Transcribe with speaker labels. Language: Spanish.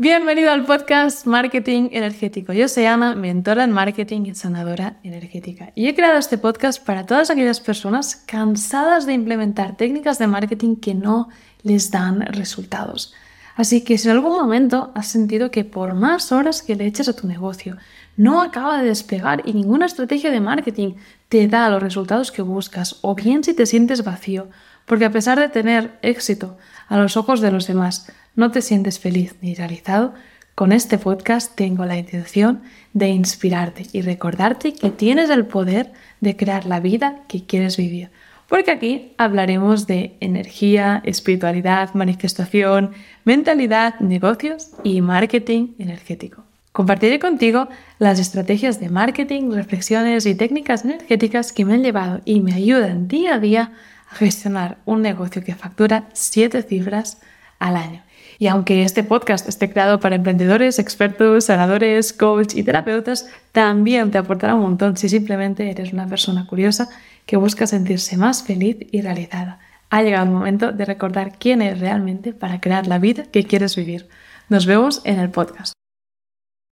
Speaker 1: Bienvenido al podcast Marketing Energético. Yo soy Ana, mentora en marketing y sanadora energética. Y he creado este podcast para todas aquellas personas cansadas de implementar técnicas de marketing que no les dan resultados. Así que si en algún momento has sentido que por más horas que le eches a tu negocio no acaba de despegar y ninguna estrategia de marketing te da los resultados que buscas, o bien si te sientes vacío, porque a pesar de tener éxito a los ojos de los demás, no te sientes feliz ni realizado, con este podcast tengo la intención de inspirarte y recordarte que tienes el poder de crear la vida que quieres vivir. Porque aquí hablaremos de energía, espiritualidad, manifestación, mentalidad, negocios y marketing energético. Compartiré contigo las estrategias de marketing, reflexiones y técnicas energéticas que me han llevado y me ayudan día a día a gestionar un negocio que factura siete cifras al año. Y aunque este podcast esté creado para emprendedores, expertos, sanadores, coach y terapeutas, también te aportará un montón si simplemente eres una persona curiosa que busca sentirse más feliz y realizada. Ha llegado el momento de recordar quién eres realmente para crear la vida que quieres vivir. Nos vemos en el podcast.